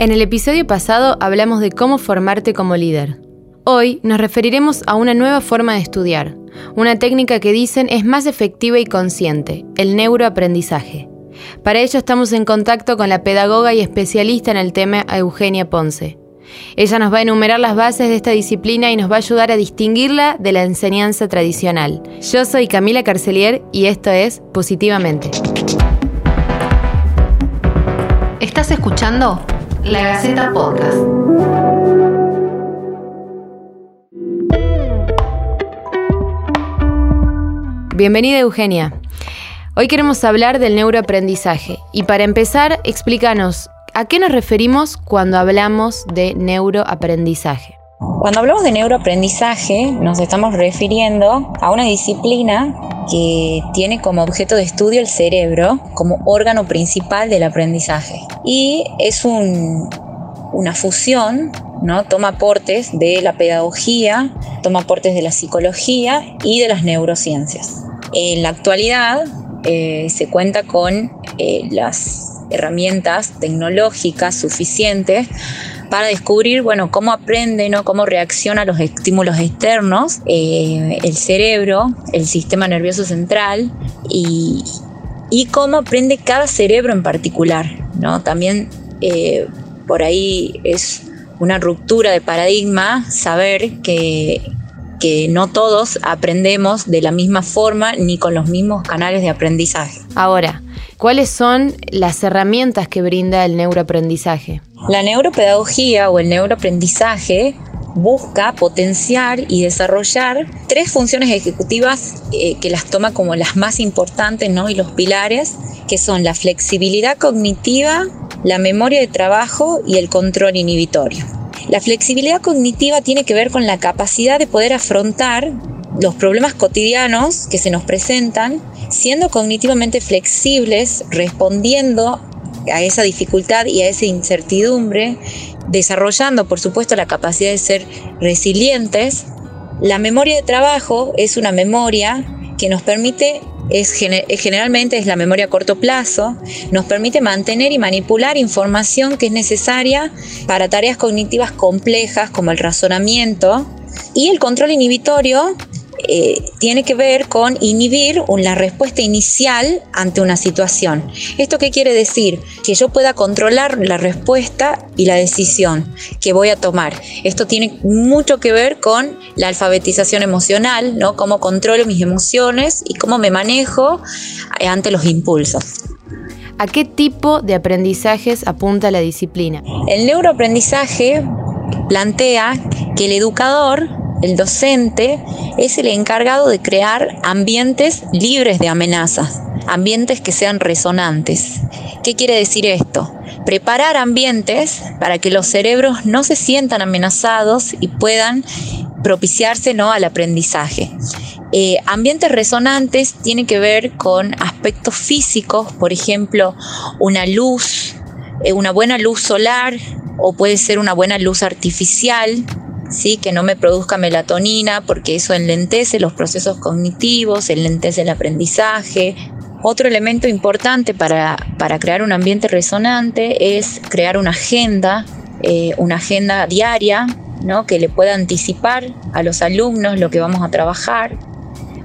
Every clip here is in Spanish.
En el episodio pasado hablamos de cómo formarte como líder. Hoy nos referiremos a una nueva forma de estudiar, una técnica que dicen es más efectiva y consciente, el neuroaprendizaje. Para ello estamos en contacto con la pedagoga y especialista en el tema Eugenia Ponce. Ella nos va a enumerar las bases de esta disciplina y nos va a ayudar a distinguirla de la enseñanza tradicional. Yo soy Camila Carcelier y esto es Positivamente. ¿Estás escuchando? La Gaceta Podcast. Bienvenida Eugenia. Hoy queremos hablar del neuroaprendizaje y para empezar, explícanos, ¿a qué nos referimos cuando hablamos de neuroaprendizaje? Cuando hablamos de neuroaprendizaje nos estamos refiriendo a una disciplina que tiene como objeto de estudio el cerebro como órgano principal del aprendizaje. Y es una fusión, ¿no? toma aportes de la pedagogía, toma aportes de la psicología y de las neurociencias. En la actualidad eh, se cuenta con eh, las herramientas tecnológicas suficientes para descubrir, bueno, cómo aprende, ¿no? cómo reacciona a los estímulos externos, eh, el cerebro, el sistema nervioso central y, cómo aprende cada cerebro en particular, ¿no? También eh, por ahí es una ruptura de paradigma saber que, que no todos aprendemos de la misma forma ni con los mismos canales de aprendizaje. Ahora, ¿cuáles son las herramientas que brinda el neuroaprendizaje? La neuropedagogía o el neuroaprendizaje busca potenciar y desarrollar tres funciones ejecutivas eh, que las toma como las más importantes ¿no? y los pilares, que son la flexibilidad cognitiva, la memoria de trabajo y el control inhibitorio. La flexibilidad cognitiva tiene que ver con la capacidad de poder afrontar los problemas cotidianos que se nos presentan, siendo cognitivamente flexibles, respondiendo a esa dificultad y a esa incertidumbre, desarrollando por supuesto la capacidad de ser resilientes. La memoria de trabajo es una memoria que nos permite es, generalmente es la memoria a corto plazo, nos permite mantener y manipular información que es necesaria para tareas cognitivas complejas como el razonamiento y el control inhibitorio eh, tiene que ver con inhibir la respuesta inicial ante una situación. ¿Esto qué quiere decir? Que yo pueda controlar la respuesta y la decisión que voy a tomar. Esto tiene mucho que ver con la alfabetización emocional, ¿no? Cómo controlo mis emociones y cómo me manejo eh, ante los impulsos. ¿A qué tipo de aprendizajes apunta la disciplina? El neuroaprendizaje plantea que el educador el docente es el encargado de crear ambientes libres de amenazas, ambientes que sean resonantes. ¿Qué quiere decir esto? Preparar ambientes para que los cerebros no se sientan amenazados y puedan propiciarse ¿no? al aprendizaje. Eh, ambientes resonantes tienen que ver con aspectos físicos, por ejemplo, una luz, eh, una buena luz solar o puede ser una buena luz artificial, ¿sí? que no me produzca melatonina porque eso enlentece los procesos cognitivos, enlentece el aprendizaje. Otro elemento importante para, crear un ambiente resonante es crear una agenda, eh, una agenda diaria ¿no? que le pueda anticipar a los alumnos lo que vamos a trabajar.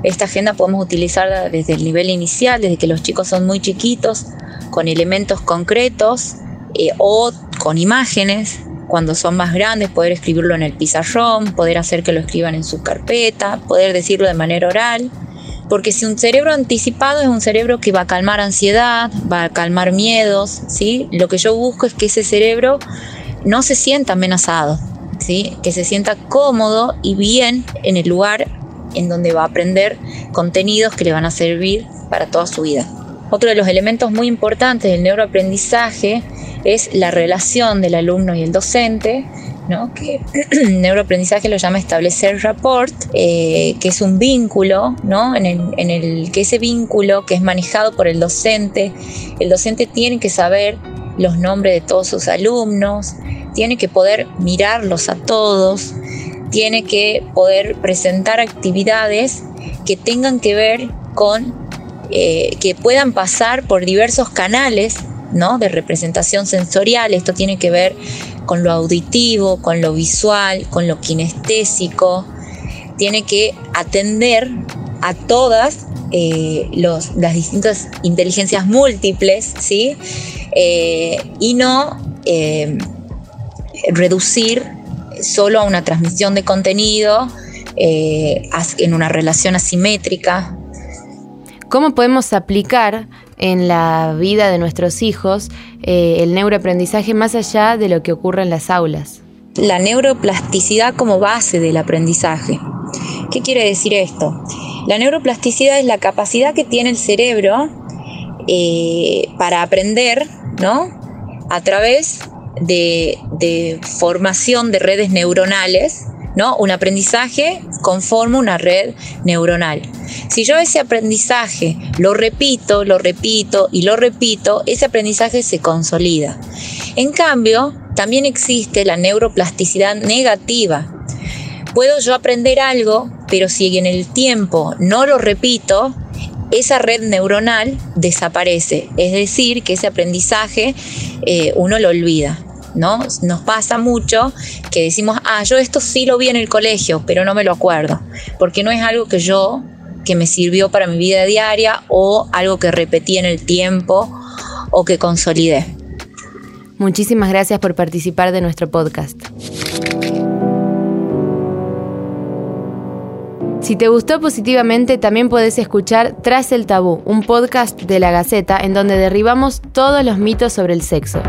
Esta agenda podemos utilizarla desde el nivel inicial, desde que los chicos son muy chiquitos, con elementos concretos eh, o con imágenes cuando son más grandes, poder escribirlo en el pizarrón, poder hacer que lo escriban en su carpeta, poder decirlo de manera oral. Porque si un cerebro anticipado es un cerebro que va a calmar ansiedad, va a calmar miedos, ¿sí? Lo que yo busco es que ese cerebro no se sienta amenazado, ¿sí? Que se sienta cómodo y bien en el lugar en donde va a aprender contenidos que le van a servir para toda su vida. Otro de los elementos muy importantes del neuroaprendizaje es la relación del alumno y el docente, ¿no? que neuroaprendizaje lo llama establecer rapport, eh, que es un vínculo, ¿no? en, el, en el que ese vínculo que es manejado por el docente, el docente tiene que saber los nombres de todos sus alumnos, tiene que poder mirarlos a todos, tiene que poder presentar actividades que tengan que ver con, eh, que puedan pasar por diversos canales ¿no? de representación sensorial. Esto tiene que ver con lo auditivo, con lo visual, con lo kinestésico. Tiene que atender a todas eh, los, las distintas inteligencias múltiples, ¿sí? Eh, y no eh, reducir solo a una transmisión de contenido en una relación asimétrica. ¿Cómo podemos aplicar en la vida de nuestros hijos el neuroaprendizaje más allá de lo que ocurre en las aulas? La neuroplasticidad como base del aprendizaje. ¿Qué quiere decir esto? La neuroplasticidad es la capacidad que tiene el cerebro eh, para aprender, ¿no? A través de, de, formación de redes neuronales, ¿no? Un aprendizaje conforma una red neuronal. Si yo ese aprendizaje lo repito, lo repito y lo repito, ese aprendizaje se consolida. En cambio, también existe la neuroplasticidad negativa. Puedo yo aprender algo pero si en el tiempo no lo repito, esa red neuronal desaparece. Es decir, que ese aprendizaje eh, uno lo olvida. ¿No? Nos pasa mucho que decimos, ah, yo esto sí lo vi en el colegio, pero no me lo acuerdo, porque no es algo que yo, que me sirvió para mi vida diaria o algo que repetí en el tiempo o que consolidé. Muchísimas gracias por participar de nuestro podcast. Si te gustó positivamente, también podés escuchar Tras el Tabú, un podcast de la Gaceta en donde derribamos todos los mitos sobre el sexo.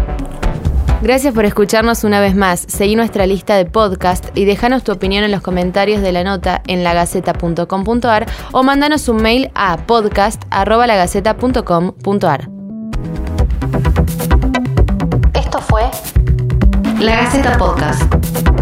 Gracias por escucharnos una vez más. Seguí nuestra lista de podcast y déjanos tu opinión en los comentarios de la nota en lagaceta.com.ar o mándanos un mail a podcast.lagaceta.com.ar. Esto fue La Gaceta Podcast.